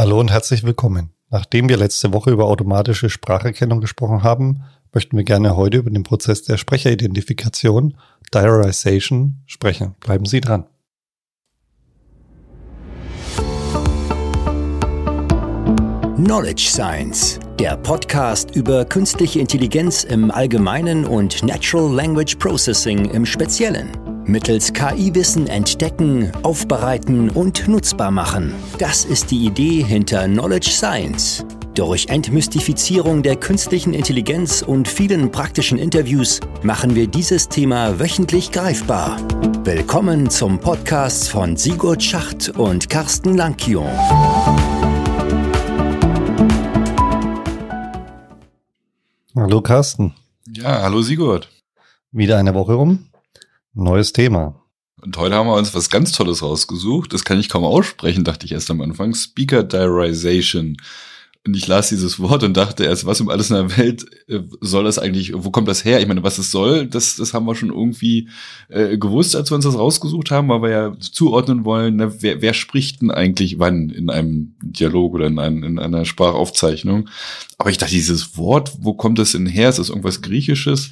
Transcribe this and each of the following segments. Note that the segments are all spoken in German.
Hallo und herzlich willkommen. Nachdem wir letzte Woche über automatische Spracherkennung gesprochen haben, möchten wir gerne heute über den Prozess der Sprecheridentifikation, Diarization, sprechen. Bleiben Sie dran. Knowledge Science, der Podcast über künstliche Intelligenz im Allgemeinen und Natural Language Processing im Speziellen mittels KI-Wissen entdecken, aufbereiten und nutzbar machen. Das ist die Idee hinter Knowledge Science. Durch Entmystifizierung der künstlichen Intelligenz und vielen praktischen Interviews machen wir dieses Thema wöchentlich greifbar. Willkommen zum Podcast von Sigurd Schacht und Carsten Lankion. Hallo Carsten. Ja, hallo Sigurd. Wieder eine Woche um. Neues Thema. Und heute haben wir uns was ganz Tolles rausgesucht. Das kann ich kaum aussprechen, dachte ich erst am Anfang. Speaker Diarization. Und ich las dieses Wort und dachte erst, was um alles in der Welt äh, soll das eigentlich, wo kommt das her? Ich meine, was es soll, das, das haben wir schon irgendwie äh, gewusst, als wir uns das rausgesucht haben, weil wir ja zuordnen wollen, na, wer, wer spricht denn eigentlich wann in einem Dialog oder in, einem, in einer Sprachaufzeichnung. Aber ich dachte, dieses Wort, wo kommt das denn her? Ist das irgendwas Griechisches?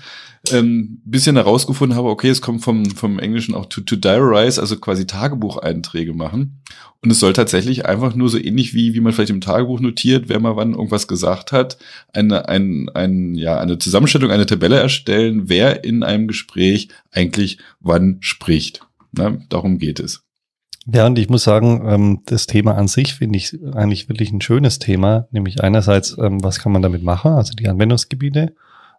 Ähm, bisschen herausgefunden habe, okay, es kommt vom, vom Englischen auch to, to diarize, also quasi Tagebucheinträge machen. Und es soll tatsächlich einfach nur so ähnlich wie, wie man vielleicht im Tagebuch notiert, wer mal wann irgendwas gesagt hat, eine, ein, ein, ja, eine Zusammenstellung, eine Tabelle erstellen, wer in einem Gespräch eigentlich wann spricht. Na, darum geht es. Ja, und ich muss sagen, ähm, das Thema an sich finde ich eigentlich wirklich ein schönes Thema, nämlich einerseits, ähm, was kann man damit machen, also die Anwendungsgebiete,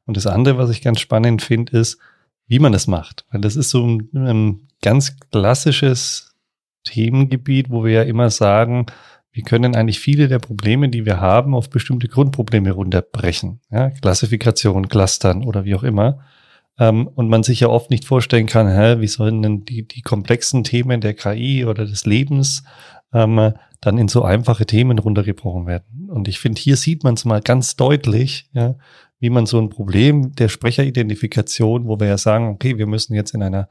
und das andere, was ich ganz spannend finde, ist, wie man das macht. Weil das ist so ein, ein ganz klassisches Themengebiet, wo wir ja immer sagen, wir können eigentlich viele der Probleme, die wir haben, auf bestimmte Grundprobleme runterbrechen. Ja, Klassifikation, Clustern oder wie auch immer. Ähm, und man sich ja oft nicht vorstellen kann, hä, wie sollen denn die, die komplexen Themen der KI oder des Lebens ähm, dann in so einfache Themen runtergebrochen werden. Und ich finde, hier sieht man es mal ganz deutlich, ja, wie man so ein Problem der Sprecheridentifikation, wo wir ja sagen, okay, wir müssen jetzt in einer,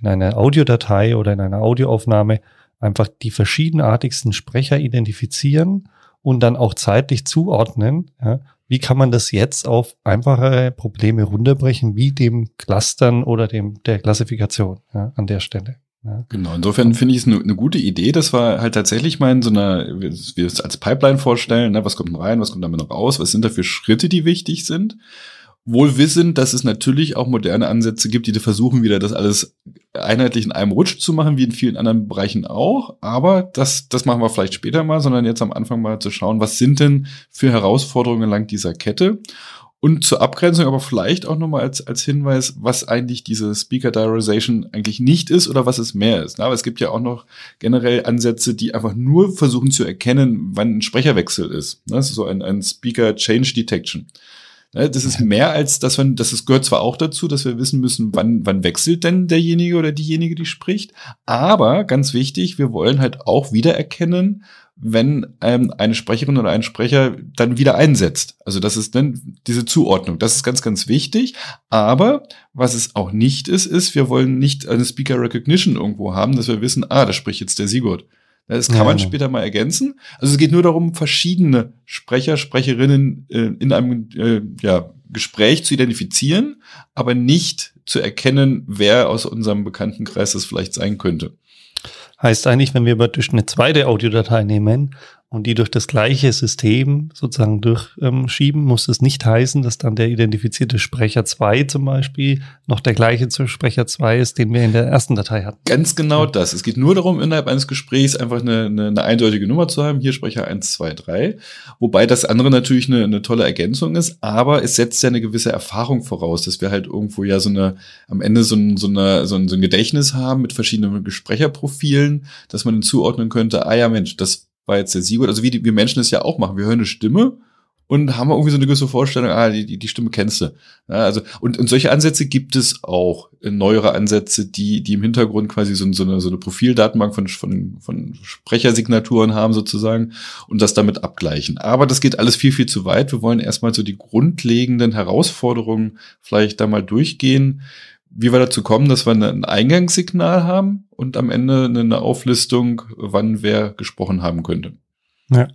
in einer Audiodatei oder in einer Audioaufnahme einfach die verschiedenartigsten Sprecher identifizieren und dann auch zeitlich zuordnen. Ja, wie kann man das jetzt auf einfache Probleme runterbrechen, wie dem Clustern oder dem der Klassifikation ja, an der Stelle? Genau, insofern finde ich es eine ne gute Idee. Das war halt tatsächlich mal in so einer, wir es als Pipeline vorstellen, ne, was kommt rein, was kommt damit noch raus, was sind da für Schritte, die wichtig sind. Wohl wissend, dass es natürlich auch moderne Ansätze gibt, die versuchen wieder das alles einheitlich in einem Rutsch zu machen, wie in vielen anderen Bereichen auch. Aber das, das machen wir vielleicht später mal, sondern jetzt am Anfang mal zu schauen, was sind denn für Herausforderungen lang dieser Kette? Und zur Abgrenzung aber vielleicht auch nochmal als, als Hinweis, was eigentlich diese Speaker Diarization eigentlich nicht ist oder was es mehr ist. Aber es gibt ja auch noch generell Ansätze, die einfach nur versuchen zu erkennen, wann ein Sprecherwechsel ist. Das ist so ein, ein Speaker Change Detection. Das ist mehr als, dass man, das ist, gehört zwar auch dazu, dass wir wissen müssen, wann, wann wechselt denn derjenige oder diejenige, die spricht. Aber ganz wichtig, wir wollen halt auch wieder erkennen, wenn ähm, eine Sprecherin oder ein Sprecher dann wieder einsetzt. Also das ist dann diese Zuordnung. Das ist ganz, ganz wichtig. Aber was es auch nicht ist, ist, wir wollen nicht eine Speaker Recognition irgendwo haben, dass wir wissen, ah, da spricht jetzt der Sigurd. Das kann ja, man später mal ergänzen. Also es geht nur darum, verschiedene Sprecher, Sprecherinnen äh, in einem äh, ja, Gespräch zu identifizieren, aber nicht zu erkennen, wer aus unserem Bekanntenkreis das vielleicht sein könnte. Heißt eigentlich, wenn wir durch eine zweite Audiodatei nehmen und die durch das gleiche System sozusagen durchschieben, muss das nicht heißen, dass dann der identifizierte Sprecher 2 zum Beispiel noch der gleiche zu Sprecher 2 ist, den wir in der ersten Datei hatten. Ganz genau ja. das. Es geht nur darum, innerhalb eines Gesprächs einfach eine, eine, eine, eindeutige Nummer zu haben. Hier Sprecher 1, 2, 3. Wobei das andere natürlich eine, eine tolle Ergänzung ist, aber es setzt ja eine gewisse Erfahrung voraus, dass wir halt irgendwo ja so eine, am Ende so ein, so, eine, so ein, so ein Gedächtnis haben mit verschiedenen Gesprecherprofilen, dass man zuordnen könnte, ah ja Mensch, das war jetzt der Sigurd, also wie wir Menschen es ja auch machen. Wir hören eine Stimme und haben irgendwie so eine gewisse Vorstellung, ah, die, die, die Stimme kennst du. Ja, also, und, und solche Ansätze gibt es auch, neuere Ansätze, die, die im Hintergrund quasi so, so, eine, so eine Profildatenbank von, von, von Sprechersignaturen haben sozusagen und das damit abgleichen. Aber das geht alles viel, viel zu weit. Wir wollen erstmal so die grundlegenden Herausforderungen vielleicht da mal durchgehen wie wir dazu kommen, dass wir ein Eingangssignal haben und am Ende eine Auflistung, wann wer gesprochen haben könnte. Ja.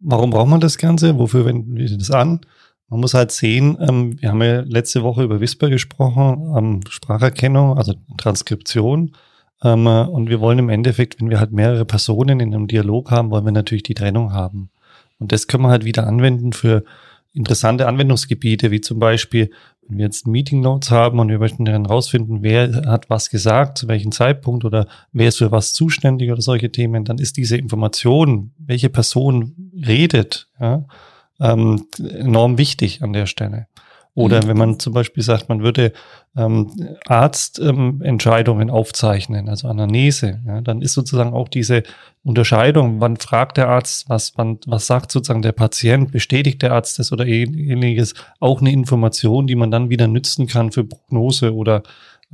warum braucht man das Ganze? Wofür wenden wir das an? Man muss halt sehen, ähm, wir haben ja letzte Woche über Whisper gesprochen, ähm, Spracherkennung, also Transkription. Ähm, und wir wollen im Endeffekt, wenn wir halt mehrere Personen in einem Dialog haben, wollen wir natürlich die Trennung haben. Und das können wir halt wieder anwenden für interessante Anwendungsgebiete, wie zum Beispiel, wenn wir jetzt Meeting Notes haben und wir möchten dann rausfinden, wer hat was gesagt, zu welchem Zeitpunkt oder wer ist für was zuständig oder solche Themen, dann ist diese Information, welche Person redet, ja, ähm, enorm wichtig an der Stelle. Oder mhm. wenn man zum Beispiel sagt, man würde ähm, Arztentscheidungen ähm, aufzeichnen, also Anamnese, ja, dann ist sozusagen auch diese Unterscheidung, wann fragt der Arzt, was, wann, was sagt sozusagen der Patient, bestätigt der Arzt das oder ähnliches, auch eine Information, die man dann wieder nützen kann für Prognose oder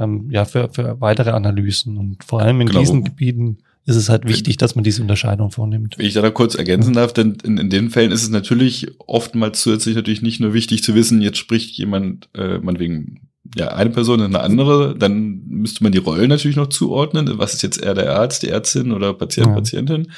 ähm, ja, für, für weitere Analysen. Und vor allem in genau. diesen Gebieten ist es halt wichtig, dass man diese Unterscheidung vornimmt. Wenn ich da, da kurz ergänzen darf, denn in, in den Fällen ist es natürlich oftmals zusätzlich natürlich nicht nur wichtig zu wissen, jetzt spricht jemand, äh, man wegen ja, eine Person und eine andere, dann müsste man die Rollen natürlich noch zuordnen. Was ist jetzt eher der Arzt, die Ärztin oder Patient, ja. Patientin?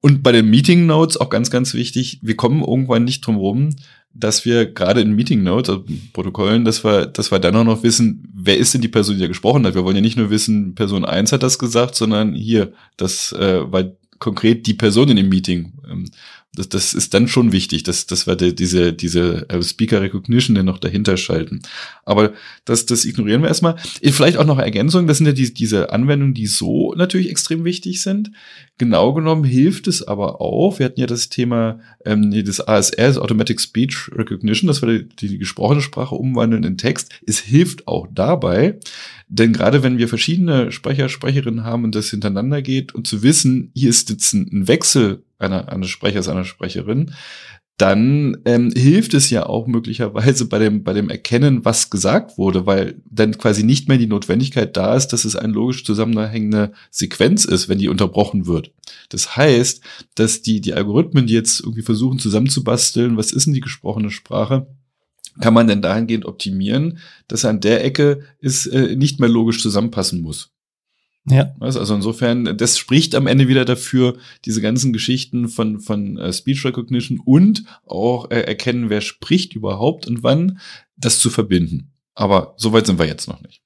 Und bei den Meeting Notes auch ganz, ganz wichtig, wir kommen irgendwann nicht drum rum, dass wir gerade in Meeting Notes, also Protokollen, dass wir, dass wir dann auch noch wissen, wer ist denn die Person, die da gesprochen hat. Wir wollen ja nicht nur wissen, Person 1 hat das gesagt, sondern hier, das äh, war konkret die Person in dem Meeting. Ähm, das, das ist dann schon wichtig, dass, dass wir die, diese, diese äh, Speaker Recognition dann noch dahinter schalten. Aber das, das ignorieren wir erstmal. Vielleicht auch noch Ergänzung, das sind ja die, diese Anwendungen, die so natürlich extrem wichtig sind. Genau genommen hilft es aber auch, wir hatten ja das Thema ähm, das ASR, Automatic Speech Recognition, dass wir die, die gesprochene Sprache umwandeln in Text. Es hilft auch dabei, denn gerade wenn wir verschiedene Sprecher, Sprecherinnen haben und das hintereinander geht und zu wissen, hier ist jetzt ein Wechsel einer, eines Sprechers, einer Sprecherin, dann ähm, hilft es ja auch möglicherweise bei dem, bei dem Erkennen, was gesagt wurde, weil dann quasi nicht mehr die Notwendigkeit da ist, dass es eine logisch zusammenhängende Sequenz ist, wenn die unterbrochen wird. Das heißt, dass die, die Algorithmen, die jetzt irgendwie versuchen zusammenzubasteln, was ist denn die gesprochene Sprache, kann man denn dahingehend optimieren, dass an der Ecke es äh, nicht mehr logisch zusammenpassen muss. Ja. Also insofern, das spricht am Ende wieder dafür, diese ganzen Geschichten von, von äh, Speech Recognition und auch äh, erkennen, wer spricht überhaupt und wann, das zu verbinden. Aber soweit sind wir jetzt noch nicht.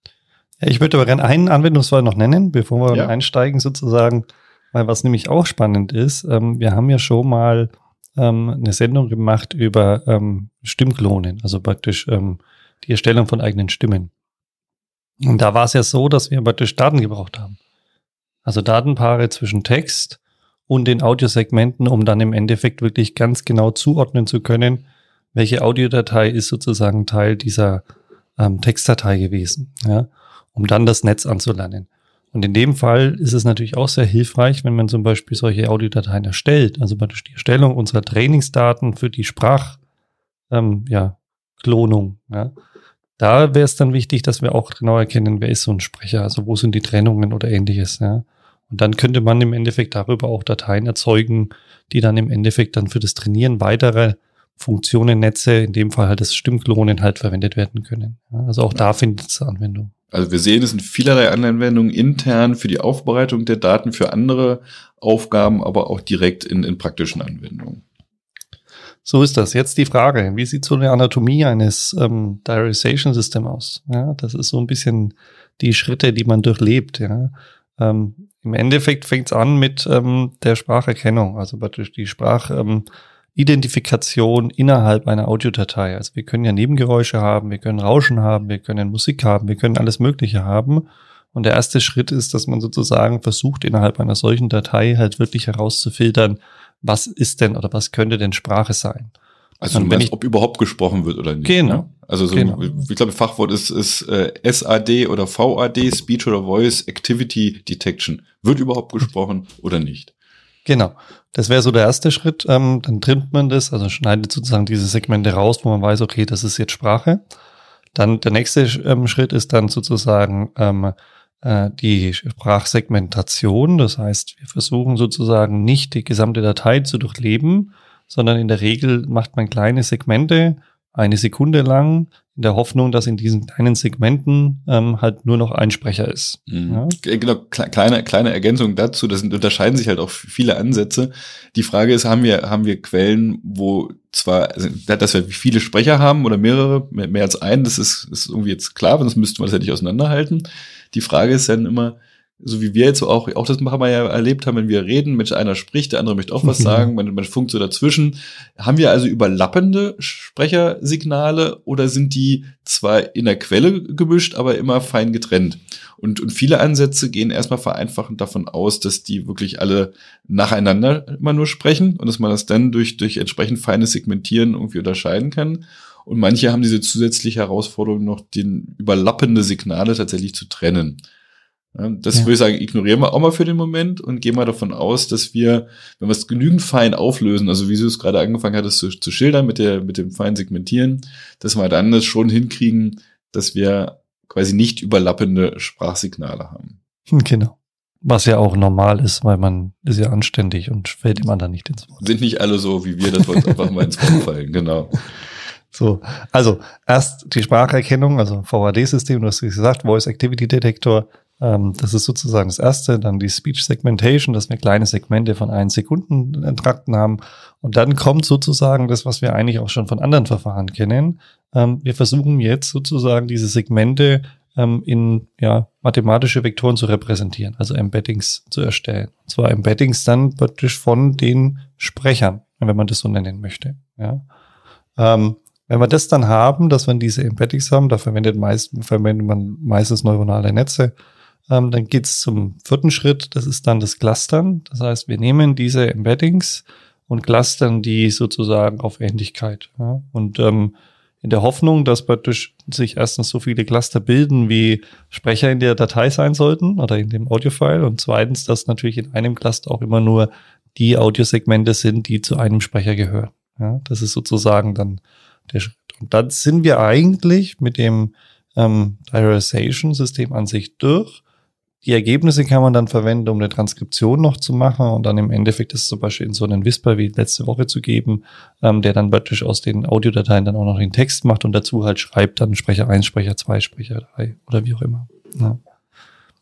Ja, ich würde aber gerne einen Anwendungsfall noch nennen, bevor wir ja. einsteigen sozusagen, weil was nämlich auch spannend ist, ähm, wir haben ja schon mal ähm, eine Sendung gemacht über ähm, Stimmklonen, also praktisch ähm, die Erstellung von eigenen Stimmen. Und da war es ja so, dass wir praktisch Daten gebraucht haben. Also Datenpaare zwischen Text und den Audiosegmenten, um dann im Endeffekt wirklich ganz genau zuordnen zu können, welche Audiodatei ist sozusagen Teil dieser ähm, Textdatei gewesen, ja, um dann das Netz anzulernen. Und in dem Fall ist es natürlich auch sehr hilfreich, wenn man zum Beispiel solche Audiodateien erstellt, also praktisch die Erstellung unserer Trainingsdaten für die Sprach, ähm, ja, ja, da wäre es dann wichtig, dass wir auch genau erkennen, wer ist so ein Sprecher, also wo sind die Trennungen oder ähnliches, ja. Und dann könnte man im Endeffekt darüber auch Dateien erzeugen, die dann im Endeffekt dann für das Trainieren weitere Funktionen, Netze, in dem Fall halt das Stimmklonen halt verwendet werden können. Ja, also auch da findet es Anwendung. Also wir sehen, es sind vielerlei Anwendungen intern für die Aufbereitung der Daten, für andere Aufgaben, aber auch direkt in, in praktischen Anwendungen. So ist das. Jetzt die Frage, wie sieht so eine Anatomie eines ähm, Diarization System aus? Ja, das ist so ein bisschen die Schritte, die man durchlebt. Ja. Ähm, Im Endeffekt fängt es an mit ähm, der Spracherkennung, also praktisch die Sprachidentifikation ähm, innerhalb einer Audiodatei. Also wir können ja Nebengeräusche haben, wir können Rauschen haben, wir können Musik haben, wir können alles Mögliche haben. Und der erste Schritt ist, dass man sozusagen versucht, innerhalb einer solchen Datei halt wirklich herauszufiltern, was ist denn oder was könnte denn Sprache sein? Also wenn meinst, ich, ob überhaupt gesprochen wird oder nicht. Genau. Ne? Also so, genau. ich glaube, Fachwort ist, ist äh, SAD oder VAD, Speech oder Voice Activity Detection. Wird überhaupt gesprochen oder nicht? Genau. Das wäre so der erste Schritt. Ähm, dann trimmt man das, also schneidet sozusagen diese Segmente raus, wo man weiß, okay, das ist jetzt Sprache. Dann der nächste ähm, Schritt ist dann sozusagen ähm, äh, die Sprachsegmentation. Das heißt, wir versuchen sozusagen nicht die gesamte Datei zu durchleben, sondern in der Regel macht man kleine Segmente eine Sekunde lang in der Hoffnung, dass in diesen kleinen Segmenten ähm, halt nur noch ein Sprecher ist. Mhm. Ja? Genau, kleine, kleine Ergänzung dazu, das unterscheiden sich halt auch viele Ansätze. Die Frage ist, haben wir, haben wir Quellen, wo zwar, also, dass wir viele Sprecher haben oder mehrere, mehr, mehr als einen, das ist, ist irgendwie jetzt klar, sonst müssten wir das ja nicht auseinanderhalten. Die Frage ist dann immer, so wie wir jetzt auch, auch das haben wir ja erlebt haben, wenn wir reden, mit einer spricht, der andere möchte auch was sagen, man, man funkt so dazwischen. Haben wir also überlappende Sprechersignale oder sind die zwar in der Quelle gemischt, aber immer fein getrennt? Und, und viele Ansätze gehen erstmal vereinfachend davon aus, dass die wirklich alle nacheinander immer nur sprechen und dass man das dann durch, durch entsprechend feines Segmentieren irgendwie unterscheiden kann. Und manche haben diese zusätzliche Herausforderung noch, den überlappende Signale tatsächlich zu trennen. Das ja. würde ich sagen, ignorieren wir auch mal für den Moment und gehen mal davon aus, dass wir, wenn wir es genügend fein auflösen, also wie du es gerade angefangen hattest zu, zu schildern mit der, mit dem feinen Segmentieren, dass wir dann das schon hinkriegen, dass wir quasi nicht überlappende Sprachsignale haben. Genau. Was ja auch normal ist, weil man ist ja anständig und fällt dem anderen nicht ins Wort. Sind nicht alle so wie wir, dass wir uns einfach mal ins Wort fallen, genau. So, also erst die Spracherkennung, also VAD-System, du hast gesagt, Voice Activity Detector, ähm, das ist sozusagen das erste. Dann die Speech Segmentation, dass wir kleine Segmente von einen Sekunden Trakten haben. Und dann kommt sozusagen das, was wir eigentlich auch schon von anderen Verfahren kennen. Ähm, wir versuchen jetzt sozusagen diese Segmente ähm, in ja, mathematische Vektoren zu repräsentieren, also Embeddings zu erstellen. Und zwar Embeddings dann praktisch von den Sprechern, wenn man das so nennen möchte. Ja. Ähm, wenn wir das dann haben, dass wir diese Embeddings haben, da verwendet, meist, verwendet man meistens neuronale Netze, ähm, dann geht's zum vierten Schritt, das ist dann das Clustern. Das heißt, wir nehmen diese Embeddings und clustern die sozusagen auf Ähnlichkeit. Ja? Und ähm, in der Hoffnung, dass praktisch sich erstens so viele Cluster bilden, wie Sprecher in der Datei sein sollten oder in dem Audiofile und zweitens, dass natürlich in einem Cluster auch immer nur die Audiosegmente sind, die zu einem Sprecher gehören. Ja, das ist sozusagen dann der Schritt. Und dann sind wir eigentlich mit dem ähm, Diarization-System an sich durch die Ergebnisse kann man dann verwenden, um eine Transkription noch zu machen und dann im Endeffekt ist zum Beispiel in so einen Whisper wie letzte Woche zu geben, ähm, der dann praktisch aus den Audiodateien dann auch noch den Text macht und dazu halt schreibt dann Sprecher 1, Sprecher 2, Sprecher 3 oder wie auch immer. Ja.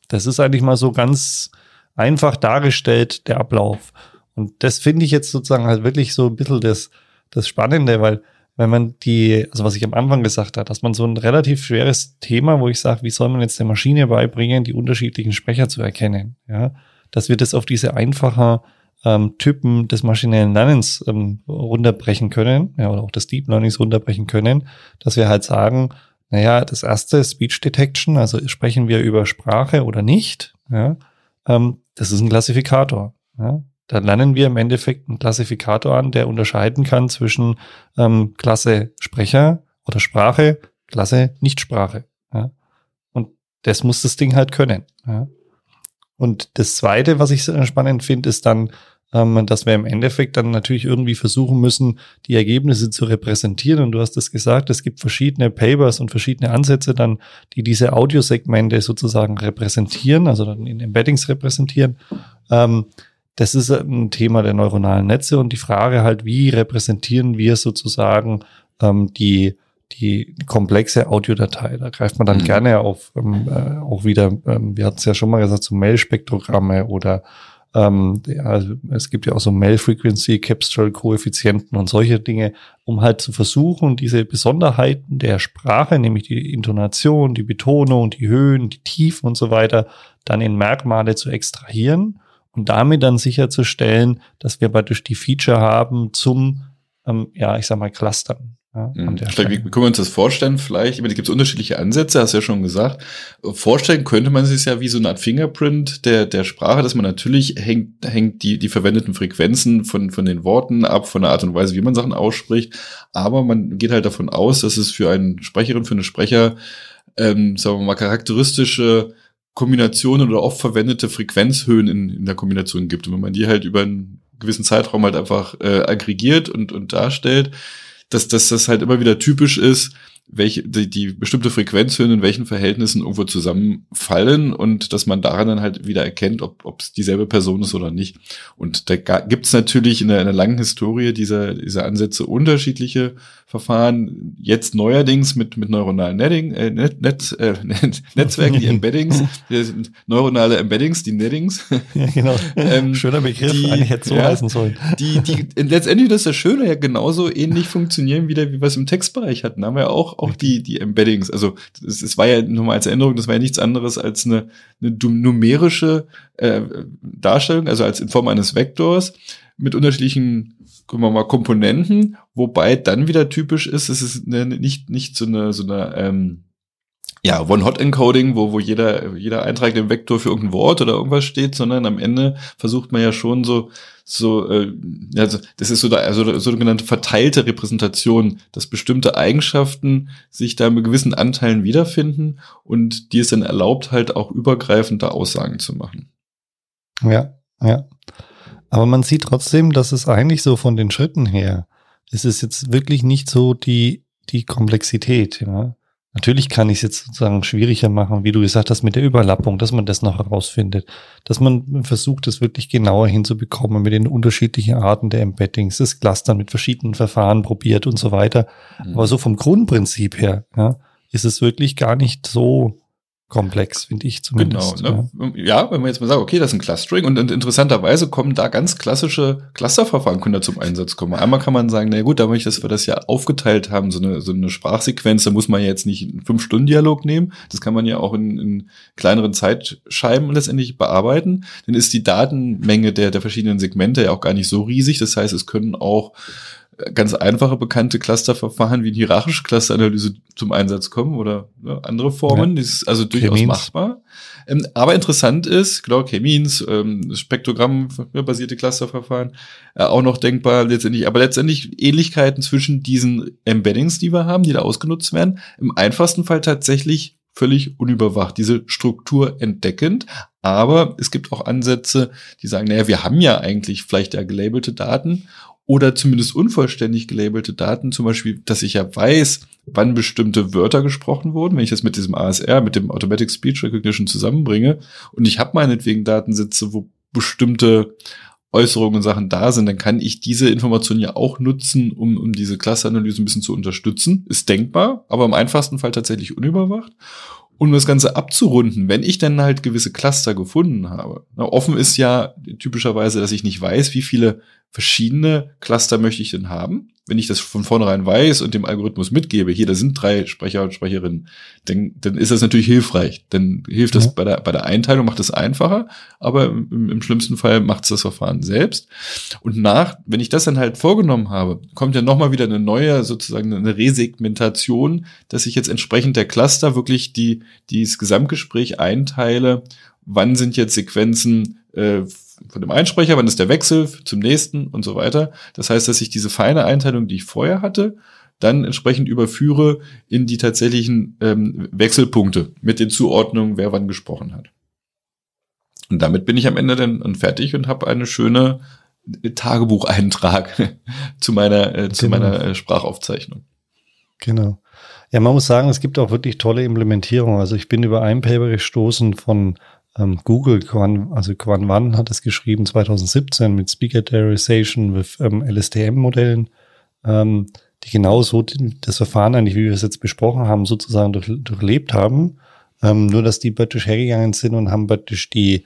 Das ist eigentlich mal so ganz einfach dargestellt, der Ablauf. Und das finde ich jetzt sozusagen halt wirklich so ein bisschen das, das Spannende, weil wenn man die, also was ich am Anfang gesagt habe, dass man so ein relativ schweres Thema, wo ich sage, wie soll man jetzt der Maschine beibringen, die unterschiedlichen Sprecher zu erkennen, ja, dass wir das auf diese einfachen ähm, Typen des maschinellen Lernens ähm, runterbrechen können, ja, oder auch des Deep Learnings runterbrechen können, dass wir halt sagen, naja, das erste Speech Detection, also sprechen wir über Sprache oder nicht, ja, ähm, das ist ein Klassifikator. Ja dann lernen wir im Endeffekt einen Klassifikator an, der unterscheiden kann zwischen ähm, Klasse Sprecher oder Sprache, Klasse Nichtsprache. Ja? Und das muss das Ding halt können. Ja? Und das Zweite, was ich spannend finde, ist dann, ähm, dass wir im Endeffekt dann natürlich irgendwie versuchen müssen, die Ergebnisse zu repräsentieren. Und du hast es gesagt, es gibt verschiedene Papers und verschiedene Ansätze dann, die diese Audiosegmente sozusagen repräsentieren, also dann in Embeddings repräsentieren. Ähm, das ist ein Thema der neuronalen Netze und die Frage halt, wie repräsentieren wir sozusagen ähm, die, die komplexe Audiodatei. Da greift man dann mhm. gerne auf ähm, äh, auch wieder, ähm, wir hatten es ja schon mal gesagt, so Mail-Spektrogramme oder ähm, ja, also es gibt ja auch so Mail-Frequency, Capstral-Koeffizienten und solche Dinge, um halt zu versuchen, diese Besonderheiten der Sprache, nämlich die Intonation, die Betonung, die Höhen, die Tiefen und so weiter, dann in Merkmale zu extrahieren und damit dann sicherzustellen, dass wir praktisch die Feature haben zum, ähm, ja, ich sag mal, Clustern. Ja, mhm. wie, wie können wir uns das vorstellen? Vielleicht, ich meine, da gibt es unterschiedliche Ansätze, hast du ja schon gesagt. Vorstellen könnte man sich ja wie so eine Art Fingerprint der, der Sprache, dass man natürlich hängt, hängt die, die verwendeten Frequenzen von, von den Worten ab, von der Art und Weise, wie man Sachen ausspricht. Aber man geht halt davon aus, dass es für einen Sprecherin, für eine Sprecher, ähm, sagen wir mal, charakteristische Kombinationen oder oft verwendete Frequenzhöhen in, in der Kombination gibt. Und wenn man die halt über einen gewissen Zeitraum halt einfach äh, aggregiert und, und darstellt, dass, dass das halt immer wieder typisch ist, welche die, die bestimmte Frequenzhöhen in welchen Verhältnissen irgendwo zusammenfallen und dass man daran dann halt wieder erkennt, ob ob es dieselbe Person ist oder nicht. Und da gibt es natürlich in der, in der langen Historie dieser, dieser Ansätze unterschiedliche Verfahren. Jetzt neuerdings mit, mit neuronalen Netting, äh, Net, Net, äh, Netzwerken, die Embeddings, die neuronale Embeddings, die Nettings. Ja, genau. ähm, Schöner Begriff, die, eigentlich hätte so ja, heißen sollen. Die, die letztendlich das ist das Schöne ja genauso ähnlich funktionieren wieder, wie wir es im Textbereich hatten. Da haben wir auch, auch die, die Embeddings. Also es, es war ja nochmal als Erinnerung, das war ja nichts anderes als eine, eine numerische äh, Darstellung, also als in Form eines Vektors mit unterschiedlichen gucken wir mal, Komponenten, wobei dann wieder typisch ist, es ist eine, nicht, nicht so eine, so eine ähm, ja, One-Hot-Encoding, wo, wo jeder, jeder Eintrag im Vektor für irgendein Wort oder irgendwas steht, sondern am Ende versucht man ja schon so, so, äh, also das ist so der also sogenannte verteilte Repräsentation, dass bestimmte Eigenschaften sich da mit gewissen Anteilen wiederfinden und die es dann erlaubt, halt auch übergreifende Aussagen zu machen. Ja, ja. Aber man sieht trotzdem, dass es eigentlich so von den Schritten her, es ist jetzt wirklich nicht so die, die Komplexität, ja. Natürlich kann ich es jetzt sozusagen schwieriger machen, wie du gesagt hast, mit der Überlappung, dass man das noch herausfindet, dass man versucht, es wirklich genauer hinzubekommen mit den unterschiedlichen Arten der Embeddings, das Clustern mit verschiedenen Verfahren probiert und so weiter. Mhm. Aber so vom Grundprinzip her, ja, ist es wirklich gar nicht so komplex, finde ich zumindest. Genau. Ne? Ja. ja. wenn man jetzt mal sagt, okay, das ist ein Clustering und, und interessanterweise kommen da ganz klassische Clusterverfahren können da zum Einsatz kommen. Einmal kann man sagen, na gut, dadurch, dass wir das ja aufgeteilt haben, so eine, so eine Sprachsequenz, da muss man jetzt nicht einen Fünf-Stunden-Dialog nehmen. Das kann man ja auch in, in kleineren Zeitscheiben letztendlich bearbeiten. Dann ist die Datenmenge der, der verschiedenen Segmente ja auch gar nicht so riesig. Das heißt, es können auch ganz einfache bekannte Clusterverfahren wie eine hierarchische Clusteranalyse zum Einsatz kommen oder ne, andere Formen. Ja. Das ist also durchaus machbar. Ähm, aber interessant ist, genau, K-Means, ähm, Spektrogramm-basierte Clusterverfahren, äh, auch noch denkbar letztendlich, aber letztendlich Ähnlichkeiten zwischen diesen Embeddings, die wir haben, die da ausgenutzt werden, im einfachsten Fall tatsächlich völlig unüberwacht, diese Struktur entdeckend. Aber es gibt auch Ansätze, die sagen, naja, wir haben ja eigentlich vielleicht ja gelabelte Daten oder zumindest unvollständig gelabelte Daten, zum Beispiel, dass ich ja weiß, wann bestimmte Wörter gesprochen wurden, wenn ich das mit diesem ASR, mit dem Automatic Speech Recognition zusammenbringe und ich habe meinetwegen Datensätze, wo bestimmte Äußerungen und Sachen da sind, dann kann ich diese Informationen ja auch nutzen, um, um diese Klasseanalyse ein bisschen zu unterstützen. Ist denkbar, aber im einfachsten Fall tatsächlich unüberwacht. Und um das Ganze abzurunden, wenn ich dann halt gewisse Cluster gefunden habe. Na, offen ist ja typischerweise, dass ich nicht weiß, wie viele verschiedene Cluster möchte ich denn haben? Wenn ich das von vornherein weiß und dem Algorithmus mitgebe, hier, da sind drei Sprecher und Sprecherinnen, dann, dann ist das natürlich hilfreich. Dann hilft das ja. bei, der, bei der Einteilung, macht es einfacher, aber im, im schlimmsten Fall macht es das Verfahren selbst. Und nach, wenn ich das dann halt vorgenommen habe, kommt ja nochmal wieder eine neue, sozusagen eine Resegmentation, dass ich jetzt entsprechend der Cluster wirklich die, dieses Gesamtgespräch einteile, wann sind jetzt Sequenzen äh, von dem Einsprecher, wann ist der Wechsel zum nächsten und so weiter. Das heißt, dass ich diese feine Einteilung, die ich vorher hatte, dann entsprechend überführe in die tatsächlichen ähm, Wechselpunkte mit den Zuordnungen, wer wann gesprochen hat. Und damit bin ich am Ende dann fertig und habe eine schöne Tagebucheintrag zu meiner, äh, zu genau. meiner äh, Sprachaufzeichnung. Genau. Ja, man muss sagen, es gibt auch wirklich tolle Implementierungen. Also ich bin über ein Paper gestoßen von ähm, Google, Quan, also Quan Wan hat es geschrieben 2017 mit Speaker-Derization with ähm, LSTM-Modellen, ähm, die genauso das Verfahren eigentlich, wie wir es jetzt besprochen haben, sozusagen durch, durchlebt haben. Ähm, nur, dass die praktisch hergegangen sind und haben praktisch die,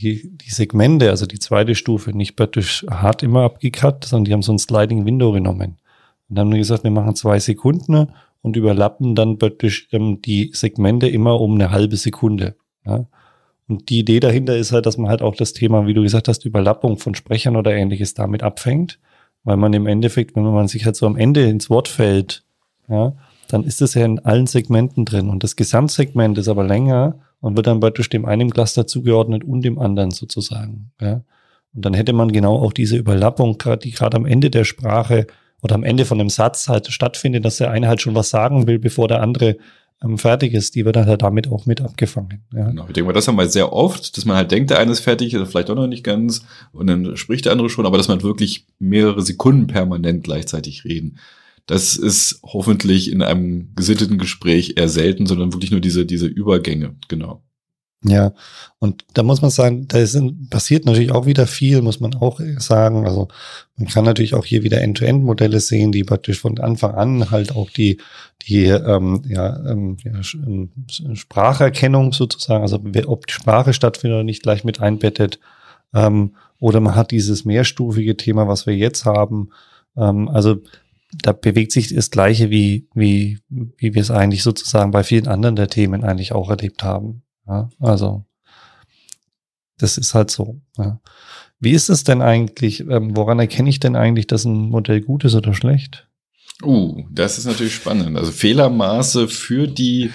die, die Segmente, also die zweite Stufe, nicht praktisch hart immer abgekackt, sondern die haben so ein Sliding Window genommen. Und haben wir gesagt, wir machen zwei Sekunden und überlappen dann praktisch ähm, die Segmente immer um eine halbe Sekunde. Ja? Und die Idee dahinter ist halt, dass man halt auch das Thema, wie du gesagt hast, Überlappung von Sprechern oder ähnliches damit abfängt. Weil man im Endeffekt, wenn man sich halt so am Ende ins Wort fällt, ja, dann ist das ja in allen Segmenten drin. Und das Gesamtsegment ist aber länger und wird dann praktisch dem einen Cluster zugeordnet und dem anderen sozusagen. Ja. Und dann hätte man genau auch diese Überlappung, die gerade am Ende der Sprache oder am Ende von einem Satz halt stattfindet, dass der eine halt schon was sagen will, bevor der andere fertig ist, die wird dann halt damit auch mit abgefangen. Ja. Genau, ich denke mal, das haben wir sehr oft, dass man halt denkt, der eine ist fertig oder vielleicht auch noch nicht ganz und dann spricht der andere schon, aber dass man wirklich mehrere Sekunden permanent gleichzeitig reden. Das ist hoffentlich in einem gesitteten Gespräch eher selten, sondern wirklich nur diese, diese Übergänge, genau. Ja, und da muss man sagen, da ist, passiert natürlich auch wieder viel, muss man auch sagen. Also man kann natürlich auch hier wieder End-to-End-Modelle sehen, die praktisch von Anfang an halt auch die, die ähm, ja, ähm, ja, ähm, Spracherkennung sozusagen, also ob die Sprache stattfindet oder nicht, gleich mit einbettet. Ähm, oder man hat dieses mehrstufige Thema, was wir jetzt haben. Ähm, also da bewegt sich das Gleiche, wie, wie, wie wir es eigentlich sozusagen bei vielen anderen der Themen eigentlich auch erlebt haben. Ja, also, das ist halt so. Ja. Wie ist es denn eigentlich? Ähm, woran erkenne ich denn eigentlich, dass ein Modell gut ist oder schlecht? Uh, das ist natürlich spannend. Also Fehlermaße für die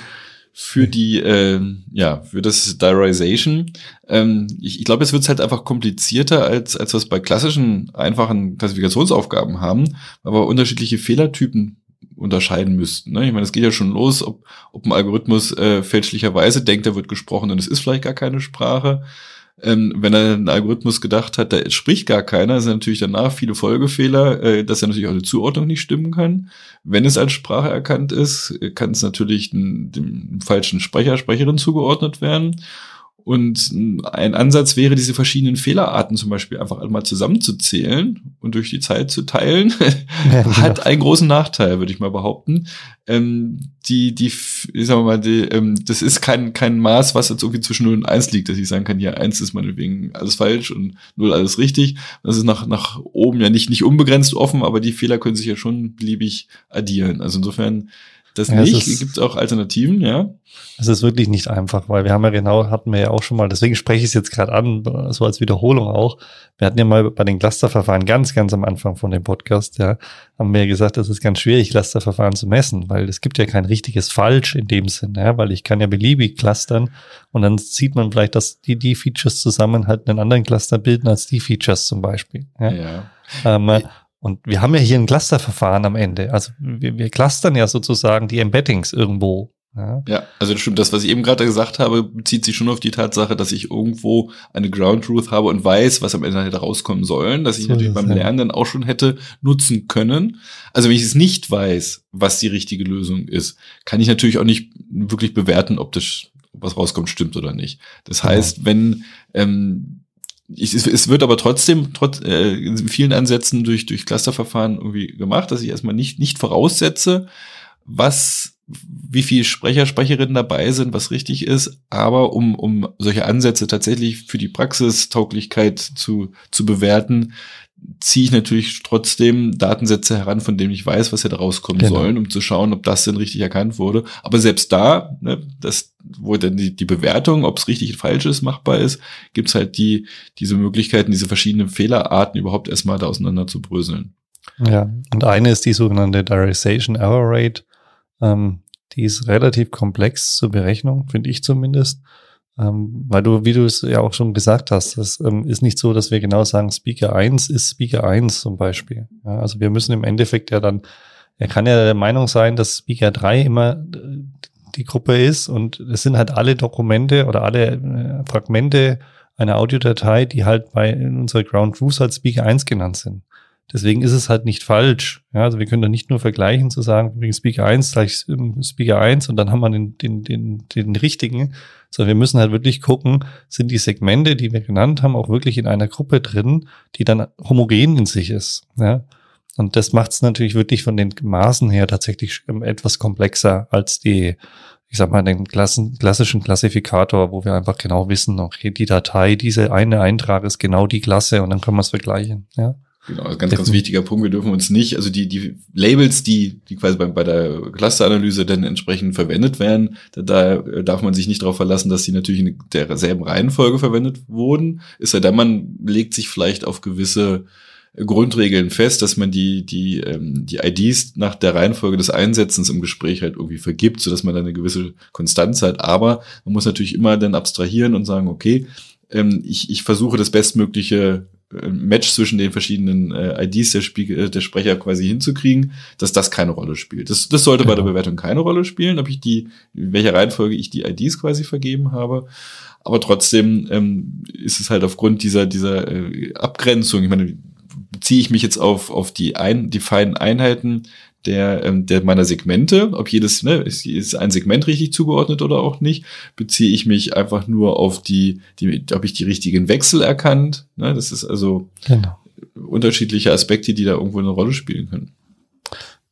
für die, äh, ja, für das Diarization. Ähm, ich ich glaube, es wird halt einfach komplizierter, als, als was bei klassischen, einfachen Klassifikationsaufgaben haben, wir unterschiedliche Fehlertypen unterscheiden müssten. Ne? Ich meine, es geht ja schon los, ob, ob ein Algorithmus äh, fälschlicherweise denkt, da wird gesprochen und es ist vielleicht gar keine Sprache. Ähm, wenn er einen Algorithmus gedacht hat, da spricht gar keiner, sind natürlich danach viele Folgefehler, äh, dass er natürlich auch eine Zuordnung nicht stimmen kann. Wenn es als Sprache erkannt ist, kann es natürlich dem, dem falschen Sprecher, Sprecherin zugeordnet werden. Und ein Ansatz wäre, diese verschiedenen Fehlerarten zum Beispiel einfach einmal zusammenzuzählen und durch die Zeit zu teilen, genau. hat einen großen Nachteil, würde ich mal behaupten. Ähm, die, die, ich sag mal, die, ähm, das ist kein, kein Maß, was jetzt irgendwie zwischen 0 und 1 liegt, dass ich sagen kann, ja, 1 ist meinetwegen alles falsch und 0 alles richtig. Das ist nach, nach oben ja nicht, nicht unbegrenzt offen, aber die Fehler können sich ja schon beliebig addieren. Also insofern das ja, nicht. Es gibt auch Alternativen, ja. Es ist wirklich nicht einfach, weil wir haben ja genau, hatten wir ja auch schon mal, deswegen spreche ich es jetzt gerade an, so als Wiederholung auch. Wir hatten ja mal bei den Clusterverfahren ganz, ganz am Anfang von dem Podcast, ja, haben wir ja gesagt, es ist ganz schwierig, Clusterverfahren zu messen, weil es gibt ja kein richtiges Falsch in dem Sinn, ja, weil ich kann ja beliebig clustern und dann sieht man vielleicht, dass die, die Features zusammen halt einen anderen Cluster bilden als die Features zum Beispiel. Ja. ja. Ähm, und wir haben ja hier ein Clusterverfahren am Ende. Also wir, wir clustern ja sozusagen die Embeddings irgendwo. Ja. ja, also das stimmt. Das, was ich eben gerade gesagt habe, bezieht sich schon auf die Tatsache, dass ich irgendwo eine Ground Truth habe und weiß, was am Ende hätte rauskommen sollen, dass ich so natürlich beim Lernen dann auch schon hätte nutzen können. Also wenn ich es nicht weiß, was die richtige Lösung ist, kann ich natürlich auch nicht wirklich bewerten, ob das, was rauskommt, stimmt oder nicht. Das genau. heißt, wenn ähm, ich, es wird aber trotzdem trotz äh, in vielen Ansätzen durch durch Clusterverfahren irgendwie gemacht, dass ich erstmal nicht nicht voraussetze, was wie viel Sprecher Sprecherinnen dabei sind, was richtig ist, aber um um solche Ansätze tatsächlich für die Praxistauglichkeit zu zu bewerten, ziehe ich natürlich trotzdem Datensätze heran, von denen ich weiß, was hätte rauskommen genau. sollen, um zu schauen, ob das denn richtig erkannt wurde. Aber selbst da, ne, das, wo dann die, die Bewertung, ob es richtig und falsch ist, machbar ist, gibt's halt die, diese Möglichkeiten, diese verschiedenen Fehlerarten überhaupt erstmal da auseinander zu bröseln. Ja, und eine ist die sogenannte Diarization Error Rate. Ähm, die ist relativ komplex zur Berechnung, finde ich zumindest. Ähm, weil du, wie du es ja auch schon gesagt hast, das ähm, ist nicht so, dass wir genau sagen, Speaker 1 ist Speaker 1 zum Beispiel. Ja, also wir müssen im Endeffekt ja dann, er kann ja der Meinung sein, dass Speaker 3 immer äh, die Gruppe ist und es sind halt alle Dokumente oder alle äh, Fragmente einer Audiodatei, die halt bei unserer Ground Truth als Speaker 1 genannt sind. Deswegen ist es halt nicht falsch. Ja, also wir können da nicht nur vergleichen zu sagen, wegen Speaker 1 gleich ähm, Speaker 1 und dann haben wir den, den, den, den richtigen, sondern wir müssen halt wirklich gucken, sind die Segmente, die wir genannt haben, auch wirklich in einer Gruppe drin, die dann homogen in sich ist. Ja. Und das macht es natürlich wirklich von den Maßen her tatsächlich ähm, etwas komplexer als die, ich sag mal, den Klassen, klassischen Klassifikator, wo wir einfach genau wissen, okay, die Datei, diese eine Eintrag ist genau die Klasse und dann können wir es vergleichen. Ja. Genau, also ganz, ganz wichtiger Punkt. Wir dürfen uns nicht, also die, die Labels, die, die quasi bei, bei der Clusteranalyse dann entsprechend verwendet werden, da, da darf man sich nicht darauf verlassen, dass sie natürlich in derselben Reihenfolge verwendet wurden. Ist ja dann, man legt sich vielleicht auf gewisse Grundregeln fest, dass man die, die, ähm, die IDs nach der Reihenfolge des Einsetzens im Gespräch halt irgendwie vergibt, sodass man dann eine gewisse Konstanz hat. Aber man muss natürlich immer dann abstrahieren und sagen, okay, ähm, ich, ich versuche das bestmögliche Match zwischen den verschiedenen äh, IDs der, Spiegel, äh, der Sprecher quasi hinzukriegen, dass das keine Rolle spielt. Das, das sollte genau. bei der genau. Bewertung keine Rolle spielen, ob ich die, in welcher Reihenfolge ich die IDs quasi vergeben habe. Aber trotzdem ähm, ist es halt aufgrund dieser, dieser äh, Abgrenzung, ich meine, beziehe ich mich jetzt auf, auf die, ein, die feinen Einheiten der, ähm, der meiner Segmente, ob jedes, ne, ist, ist ein Segment richtig zugeordnet oder auch nicht, beziehe ich mich einfach nur auf die, die ob ich die richtigen Wechsel erkannt. Ne, das ist also genau. unterschiedliche Aspekte, die da irgendwo eine Rolle spielen können.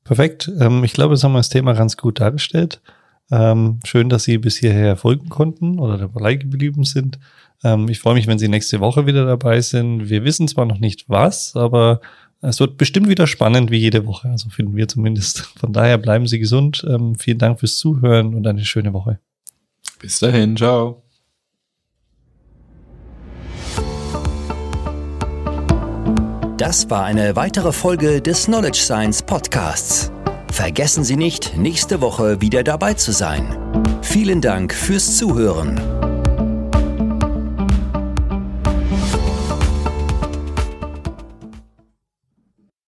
Perfekt. Ähm, ich glaube, das haben wir das Thema ganz gut dargestellt. Ähm, schön, dass Sie bis hierher folgen konnten oder dabei geblieben sind. Ähm, ich freue mich, wenn Sie nächste Woche wieder dabei sind. Wir wissen zwar noch nicht was, aber es wird bestimmt wieder spannend wie jede Woche. Also finden wir zumindest. Von daher bleiben Sie gesund. Ähm, vielen Dank fürs Zuhören und eine schöne Woche. Bis dahin. Ciao. Das war eine weitere Folge des Knowledge Science Podcasts. Vergessen Sie nicht, nächste Woche wieder dabei zu sein. Vielen Dank fürs Zuhören.